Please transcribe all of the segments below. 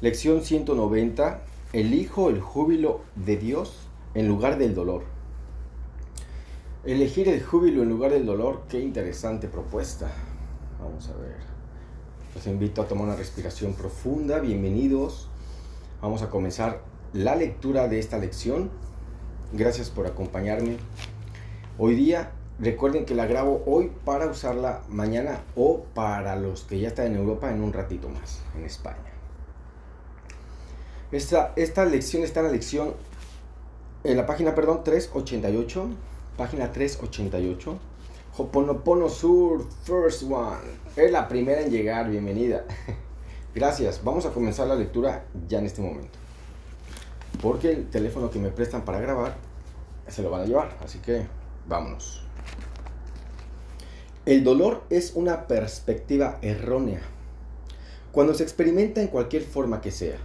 Lección 190. Elijo el júbilo de Dios en lugar del dolor. Elegir el júbilo en lugar del dolor, qué interesante propuesta. Vamos a ver. Los invito a tomar una respiración profunda. Bienvenidos. Vamos a comenzar la lectura de esta lección. Gracias por acompañarme. Hoy día, recuerden que la grabo hoy para usarla mañana o para los que ya están en Europa en un ratito más, en España. Esta, esta lección está en la lección, en la página, perdón, 388, página 388. Hoponopono Sur, first one. Es la primera en llegar, bienvenida. Gracias, vamos a comenzar la lectura ya en este momento. Porque el teléfono que me prestan para grabar se lo van a llevar, así que vámonos. El dolor es una perspectiva errónea. Cuando se experimenta en cualquier forma que sea,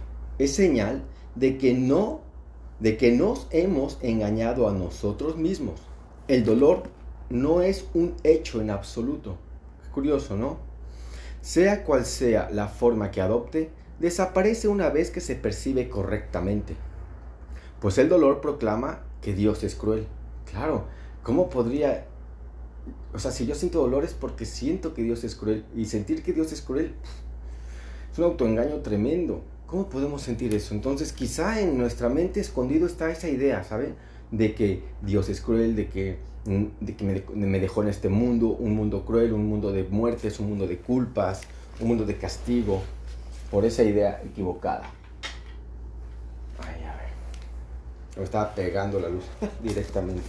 es señal de que no de que nos hemos engañado a nosotros mismos. El dolor no es un hecho en absoluto. curioso, ¿no? Sea cual sea la forma que adopte, desaparece una vez que se percibe correctamente. Pues el dolor proclama que Dios es cruel. Claro, ¿cómo podría... O sea, si yo siento dolor es porque siento que Dios es cruel. Y sentir que Dios es cruel es un autoengaño tremendo. ¿Cómo podemos sentir eso? Entonces quizá en nuestra mente escondido está esa idea, ¿saben? De que Dios es cruel, de que, mm, de que me, dejó en este mundo, un mundo cruel, un mundo de muertes, un mundo de culpas, un mundo de castigo, por esa idea equivocada. Ay, a ver. Me estaba pegando la luz directamente.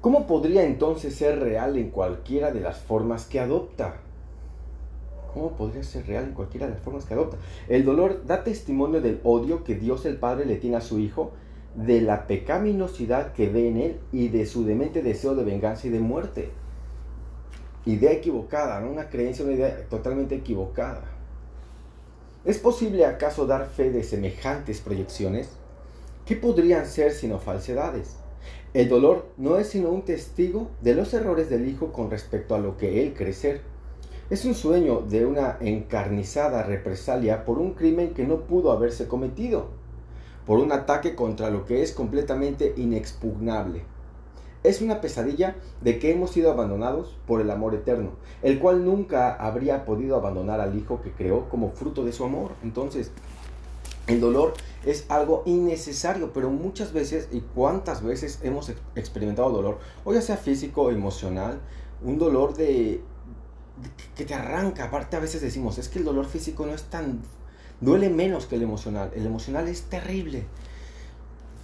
¿Cómo podría entonces ser real en cualquiera de las formas que adopta? ¿Cómo podría ser real en cualquiera de las formas que adopta? El dolor da testimonio del odio que Dios el Padre le tiene a su Hijo, de la pecaminosidad que ve en él y de su demente deseo de venganza y de muerte. Idea equivocada, ¿no? una creencia, una idea totalmente equivocada. ¿Es posible acaso dar fe de semejantes proyecciones? ¿Qué podrían ser sino falsedades? El dolor no es sino un testigo de los errores del Hijo con respecto a lo que él cree ser es un sueño de una encarnizada represalia por un crimen que no pudo haberse cometido, por un ataque contra lo que es completamente inexpugnable. Es una pesadilla de que hemos sido abandonados por el amor eterno, el cual nunca habría podido abandonar al Hijo que creó como fruto de su amor. Entonces, el dolor es algo innecesario, pero muchas veces y cuántas veces hemos experimentado dolor, o ya sea físico emocional, un dolor de que te arranca. Aparte a veces decimos, es que el dolor físico no es tan... duele menos que el emocional. El emocional es terrible.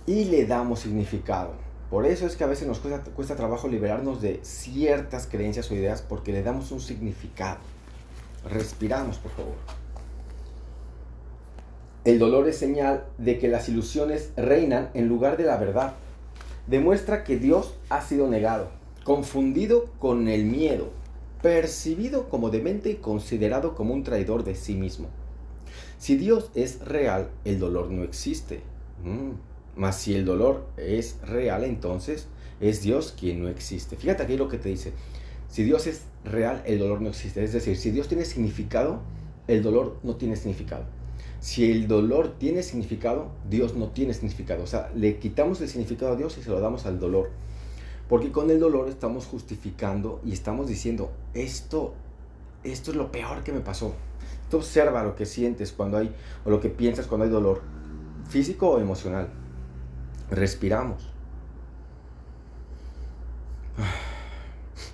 Y le damos significado. Por eso es que a veces nos cuesta, cuesta trabajo liberarnos de ciertas creencias o ideas porque le damos un significado. Respiramos, por favor. El dolor es señal de que las ilusiones reinan en lugar de la verdad. Demuestra que Dios ha sido negado, confundido con el miedo, percibido como demente y considerado como un traidor de sí mismo. Si Dios es real, el dolor no existe. Mm. Mas si el dolor es real, entonces es Dios quien no existe. Fíjate aquí lo que te dice. Si Dios es real, el dolor no existe. Es decir, si Dios tiene significado, el dolor no tiene significado. Si el dolor tiene significado, Dios no tiene significado. O sea, le quitamos el significado a Dios y se lo damos al dolor. Porque con el dolor estamos justificando y estamos diciendo, esto, esto es lo peor que me pasó. Observa lo que sientes cuando hay, o lo que piensas cuando hay dolor, físico o emocional. Respiramos.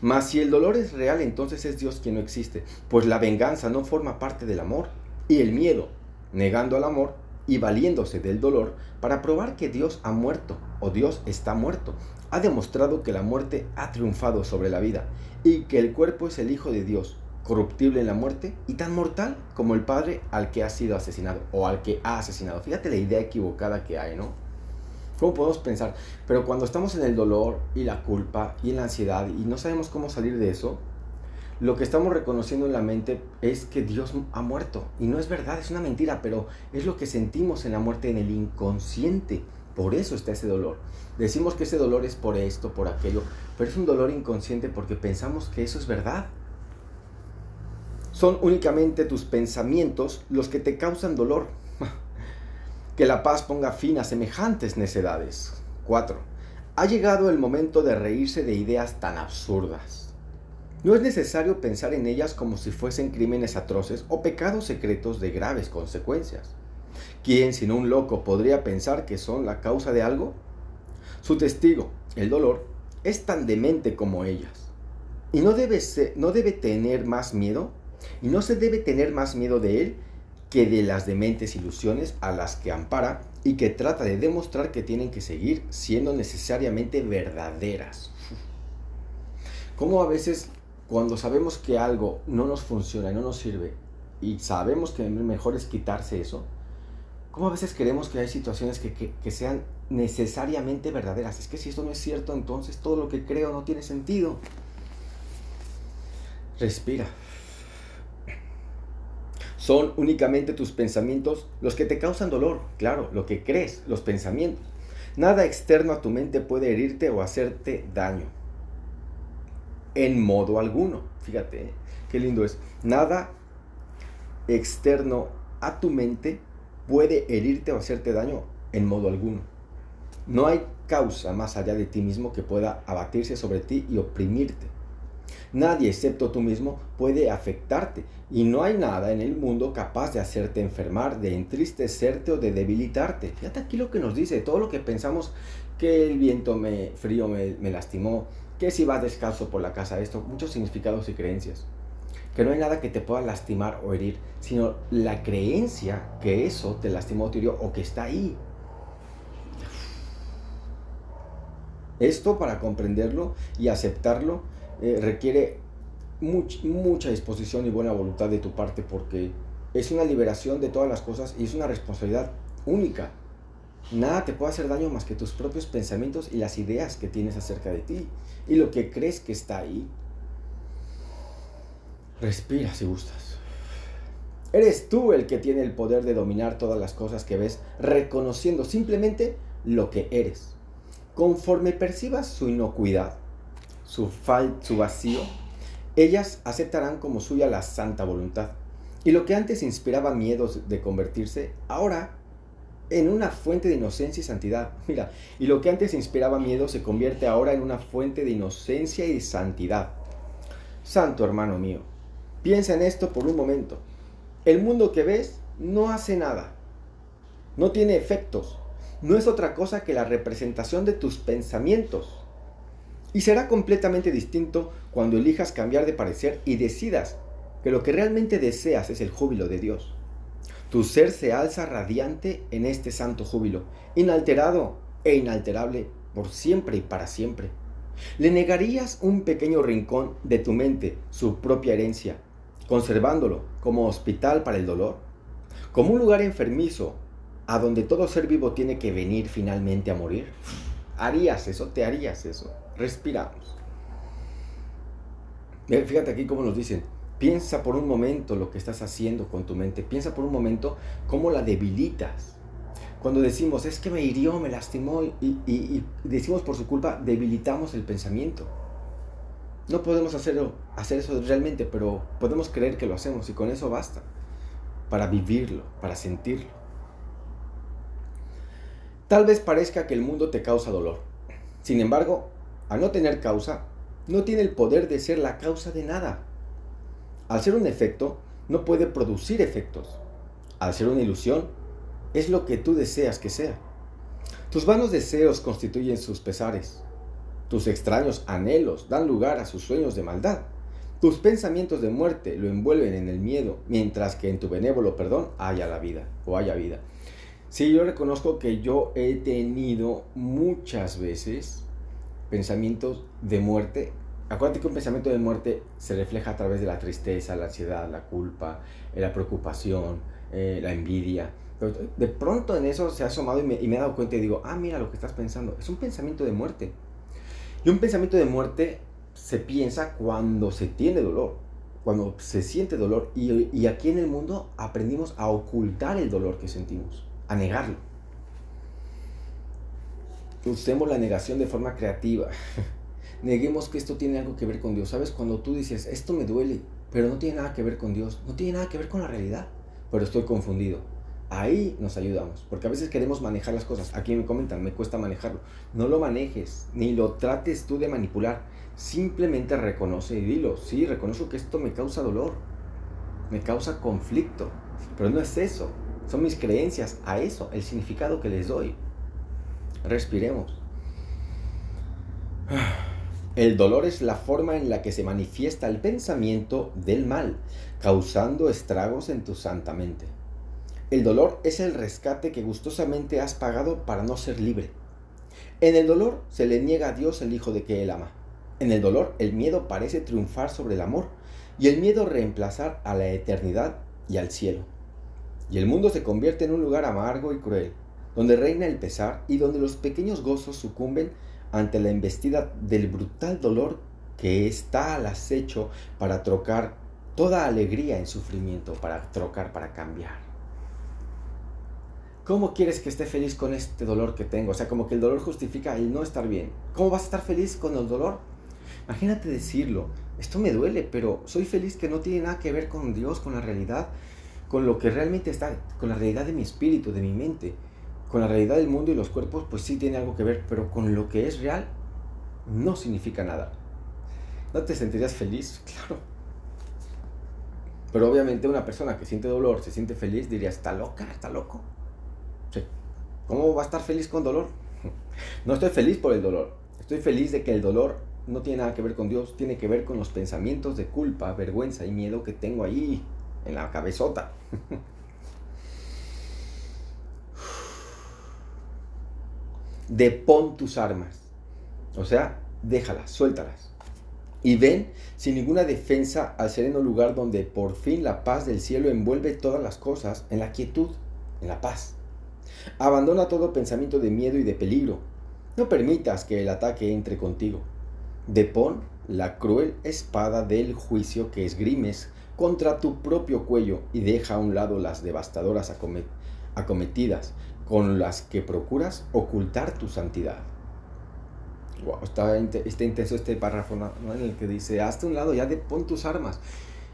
Mas si el dolor es real, entonces es Dios quien no existe, pues la venganza no forma parte del amor. Y el miedo, negando al amor, y valiéndose del dolor para probar que Dios ha muerto o Dios está muerto. Ha demostrado que la muerte ha triunfado sobre la vida y que el cuerpo es el Hijo de Dios, corruptible en la muerte y tan mortal como el Padre al que ha sido asesinado o al que ha asesinado. Fíjate la idea equivocada que hay, ¿no? ¿Cómo podemos pensar? Pero cuando estamos en el dolor y la culpa y en la ansiedad y no sabemos cómo salir de eso, lo que estamos reconociendo en la mente es que Dios ha muerto. Y no es verdad, es una mentira, pero es lo que sentimos en la muerte en el inconsciente. Por eso está ese dolor. Decimos que ese dolor es por esto, por aquello, pero es un dolor inconsciente porque pensamos que eso es verdad. Son únicamente tus pensamientos los que te causan dolor. que la paz ponga fin a semejantes necedades. 4. Ha llegado el momento de reírse de ideas tan absurdas. No es necesario pensar en ellas como si fuesen crímenes atroces o pecados secretos de graves consecuencias. ¿Quién, sino un loco, podría pensar que son la causa de algo? Su testigo, el dolor, es tan demente como ellas. Y no debe, no debe tener más miedo y no se debe tener más miedo de él que de las dementes ilusiones a las que ampara y que trata de demostrar que tienen que seguir siendo necesariamente verdaderas. Como a veces cuando sabemos que algo no nos funciona y no nos sirve y sabemos que mejor es quitarse eso, como a veces queremos que hay situaciones que, que sean necesariamente verdaderas? Es que si esto no es cierto, entonces todo lo que creo no tiene sentido. Respira. Son únicamente tus pensamientos los que te causan dolor, claro, lo que crees, los pensamientos. Nada externo a tu mente puede herirte o hacerte daño. En modo alguno. Fíjate, ¿eh? qué lindo es. Nada externo a tu mente puede herirte o hacerte daño en modo alguno. No hay causa más allá de ti mismo que pueda abatirse sobre ti y oprimirte. Nadie excepto tú mismo puede afectarte y no hay nada en el mundo capaz de hacerte enfermar, de entristecerte o de debilitarte. Fíjate aquí lo que nos dice, todo lo que pensamos que el viento me, frío me, me lastimó, que si vas descalzo por la casa, esto, muchos significados y creencias. Que no hay nada que te pueda lastimar o herir, sino la creencia que eso te lastimó o te hirió o que está ahí. Esto para comprenderlo y aceptarlo eh, requiere mucha disposición y buena voluntad de tu parte porque es una liberación de todas las cosas y es una responsabilidad única. Nada te puede hacer daño más que tus propios pensamientos y las ideas que tienes acerca de ti y lo que crees que está ahí. Respira si gustas. Eres tú el que tiene el poder de dominar todas las cosas que ves, reconociendo simplemente lo que eres. Conforme percibas su inocuidad, su, fal su vacío, ellas aceptarán como suya la santa voluntad. Y lo que antes inspiraba miedos de convertirse, ahora en una fuente de inocencia y santidad. Mira, y lo que antes inspiraba miedo se convierte ahora en una fuente de inocencia y santidad. Santo hermano mío, piensa en esto por un momento. El mundo que ves no hace nada, no tiene efectos, no es otra cosa que la representación de tus pensamientos. Y será completamente distinto cuando elijas cambiar de parecer y decidas que lo que realmente deseas es el júbilo de Dios. Tu ser se alza radiante en este santo júbilo, inalterado e inalterable por siempre y para siempre. ¿Le negarías un pequeño rincón de tu mente, su propia herencia, conservándolo como hospital para el dolor? Como un lugar enfermizo a donde todo ser vivo tiene que venir finalmente a morir? ¿Harías eso? ¿Te harías eso? Respiramos. Fíjate aquí cómo nos dicen, piensa por un momento lo que estás haciendo con tu mente, piensa por un momento cómo la debilitas. Cuando decimos, es que me hirió, me lastimó y, decimos por su culpa, debilitamos el pensamiento. No podemos hacerlo, hacer eso realmente, pero podemos creer que lo hacemos y con eso basta para vivirlo, para sentirlo. Tal vez parezca que el mundo te causa dolor. Sin embargo, al no tener causa, no tiene el poder de ser la causa de nada. Al ser un efecto, no puede producir efectos. Al ser una ilusión, es lo que tú deseas que sea. Tus vanos deseos constituyen sus pesares. Tus extraños anhelos dan lugar a sus sueños de maldad. Tus pensamientos de muerte lo envuelven en el miedo, mientras que en tu benévolo perdón haya la vida o haya vida. Sí, yo reconozco que yo he tenido muchas veces pensamientos de muerte. Acuérdate que un pensamiento de muerte se refleja a través de la tristeza, la ansiedad, la culpa, eh, la preocupación, eh, la envidia. de pronto en eso se ha asomado y me, y me he dado cuenta y digo, ah, mira lo que estás pensando. Es un pensamiento de muerte. Y un pensamiento de muerte se piensa cuando se tiene dolor, cuando se siente dolor. Y, y aquí en el mundo aprendimos a ocultar el dolor que sentimos, a negarlo usemos la negación de forma creativa. Neguemos que esto tiene algo que ver con Dios. ¿Sabes? Cuando tú dices, esto me duele, pero no tiene nada que ver con Dios, no tiene nada que ver con la realidad, pero estoy confundido. Ahí nos ayudamos, porque a veces queremos manejar las cosas. Aquí me comentan, me cuesta manejarlo. No lo manejes, ni lo trates tú de manipular. Simplemente reconoce y dilo, sí, reconozco que esto me causa dolor, me causa conflicto, pero no es eso, son mis creencias a eso, el significado que les doy. Respiremos. El dolor es la forma en la que se manifiesta el pensamiento del mal, causando estragos en tu santa mente. El dolor es el rescate que gustosamente has pagado para no ser libre. En el dolor se le niega a Dios el Hijo de que Él ama. En el dolor el miedo parece triunfar sobre el amor y el miedo reemplazar a la eternidad y al cielo. Y el mundo se convierte en un lugar amargo y cruel, donde reina el pesar y donde los pequeños gozos sucumben ante la embestida del brutal dolor que está al acecho para trocar toda alegría en sufrimiento, para trocar, para cambiar. ¿Cómo quieres que esté feliz con este dolor que tengo? O sea, como que el dolor justifica el no estar bien. ¿Cómo vas a estar feliz con el dolor? Imagínate decirlo, esto me duele, pero soy feliz que no tiene nada que ver con Dios, con la realidad, con lo que realmente está, con la realidad de mi espíritu, de mi mente con la realidad del mundo y los cuerpos, pues sí tiene algo que ver, pero con lo que es real, no significa nada. ¿No te sentirías feliz? Claro. Pero obviamente una persona que siente dolor, se siente feliz, diría, está loca, está loco. ¿Cómo va a estar feliz con dolor? No estoy feliz por el dolor. Estoy feliz de que el dolor no tiene nada que ver con Dios, tiene que ver con los pensamientos de culpa, vergüenza y miedo que tengo ahí en la cabezota. depón tus armas. O sea, déjalas, suéltalas. Y ven sin ninguna defensa al sereno lugar donde por fin la paz del cielo envuelve todas las cosas en la quietud, en la paz. Abandona todo pensamiento de miedo y de peligro. No permitas que el ataque entre contigo. Depón la cruel espada del juicio que esgrimes contra tu propio cuello y deja a un lado las devastadoras acometidas con las que procuras ocultar tu santidad. Wow, está, intenso este párrafo en el que dice, hazte un lado ya de pon tus armas.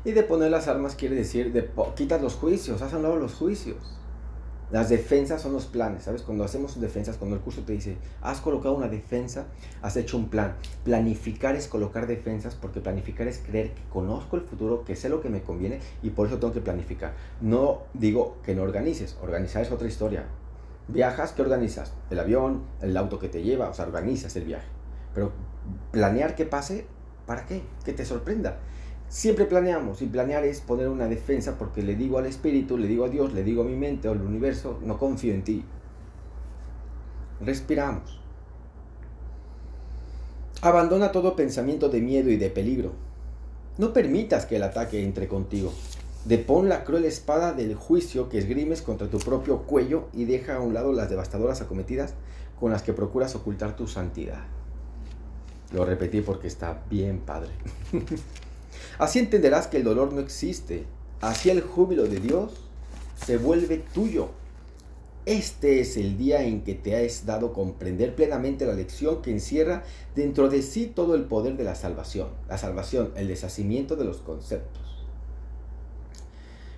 Y de poner las armas quiere decir, de quitas los juicios, haz a un lado los juicios. Las defensas son los planes, ¿sabes? Cuando hacemos defensas, cuando el curso te dice, has colocado una defensa, has hecho un plan. Planificar es colocar defensas porque planificar es creer que conozco el futuro, que sé lo que me conviene y por eso tengo que planificar. No digo que no organices, organizar es otra historia. Viajas, ¿qué organizas? El avión, el auto que te lleva, o sea, organizas el viaje. Pero planear que pase, ¿para qué? Que te sorprenda. Siempre planeamos y planear es poner una defensa porque le digo al espíritu, le digo a Dios, le digo a mi mente o al universo, no confío en ti. Respiramos. Abandona todo pensamiento de miedo y de peligro. No permitas que el ataque entre contigo. Depón la cruel espada del juicio que esgrimes contra tu propio cuello y deja a un lado las devastadoras acometidas con las que procuras ocultar tu santidad. Lo repetí porque está bien padre. Así entenderás que el dolor no existe. Así el júbilo de Dios se vuelve tuyo. Este es el día en que te has dado comprender plenamente la lección que encierra dentro de sí todo el poder de la salvación. La salvación, el deshacimiento de los conceptos.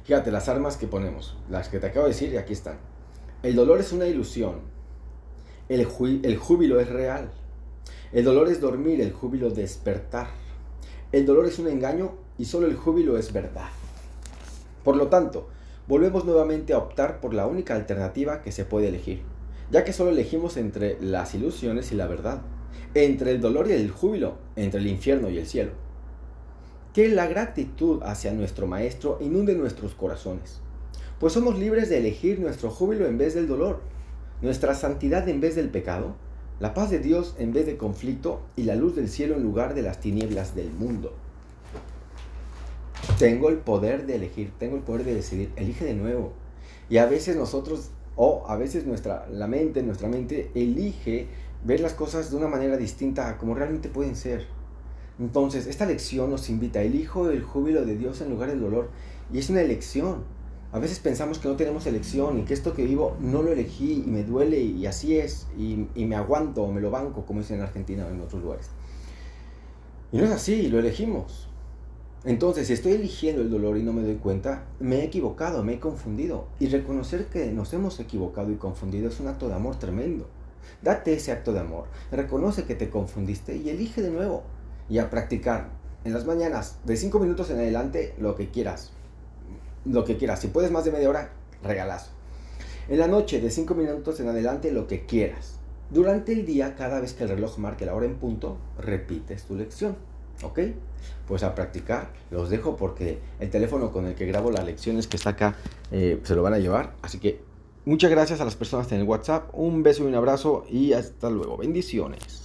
Fíjate, las armas que ponemos, las que te acabo de decir, aquí están. El dolor es una ilusión. El, el júbilo es real. El dolor es dormir, el júbilo despertar. El dolor es un engaño y solo el júbilo es verdad. Por lo tanto, volvemos nuevamente a optar por la única alternativa que se puede elegir, ya que solo elegimos entre las ilusiones y la verdad, entre el dolor y el júbilo, entre el infierno y el cielo que la gratitud hacia nuestro Maestro inunde nuestros corazones, pues somos libres de elegir nuestro júbilo en vez del dolor, nuestra santidad en vez del pecado, la paz de Dios en vez de conflicto y la luz del cielo en lugar de las tinieblas del mundo. Tengo el poder de elegir, tengo el poder de decidir, elige de nuevo. Y a veces nosotros, o a veces nuestra, la mente, nuestra mente elige ver las cosas de una manera distinta a como realmente pueden ser. Entonces, esta lección nos invita, elijo el júbilo de Dios en lugar del dolor. Y es una elección. A veces pensamos que no tenemos elección y que esto que vivo no lo elegí y me duele y así es. Y, me aguanto o me lo banco, como dicen en Argentina o en otros lugares. Y no es así, lo elegimos. Entonces, si estoy eligiendo el dolor y no me doy cuenta, me he equivocado, me he confundido. Y reconocer que nos hemos equivocado y confundido es un acto de amor tremendo. Date ese acto de amor, reconoce que te confundiste y elige de nuevo. Y a practicar en las mañanas, de 5 minutos en adelante, lo que quieras. Lo que quieras. Si puedes más de media hora, regalazo. En la noche, de 5 minutos en adelante, lo que quieras. Durante el día, cada vez que el reloj marque la hora en punto, repites tu lección. ¿Ok? Pues a practicar. Los dejo porque el teléfono con el que grabo las lecciones que está acá eh, se lo van a llevar. Así que muchas gracias a las personas en el WhatsApp. Un beso y un abrazo y hasta luego. Bendiciones.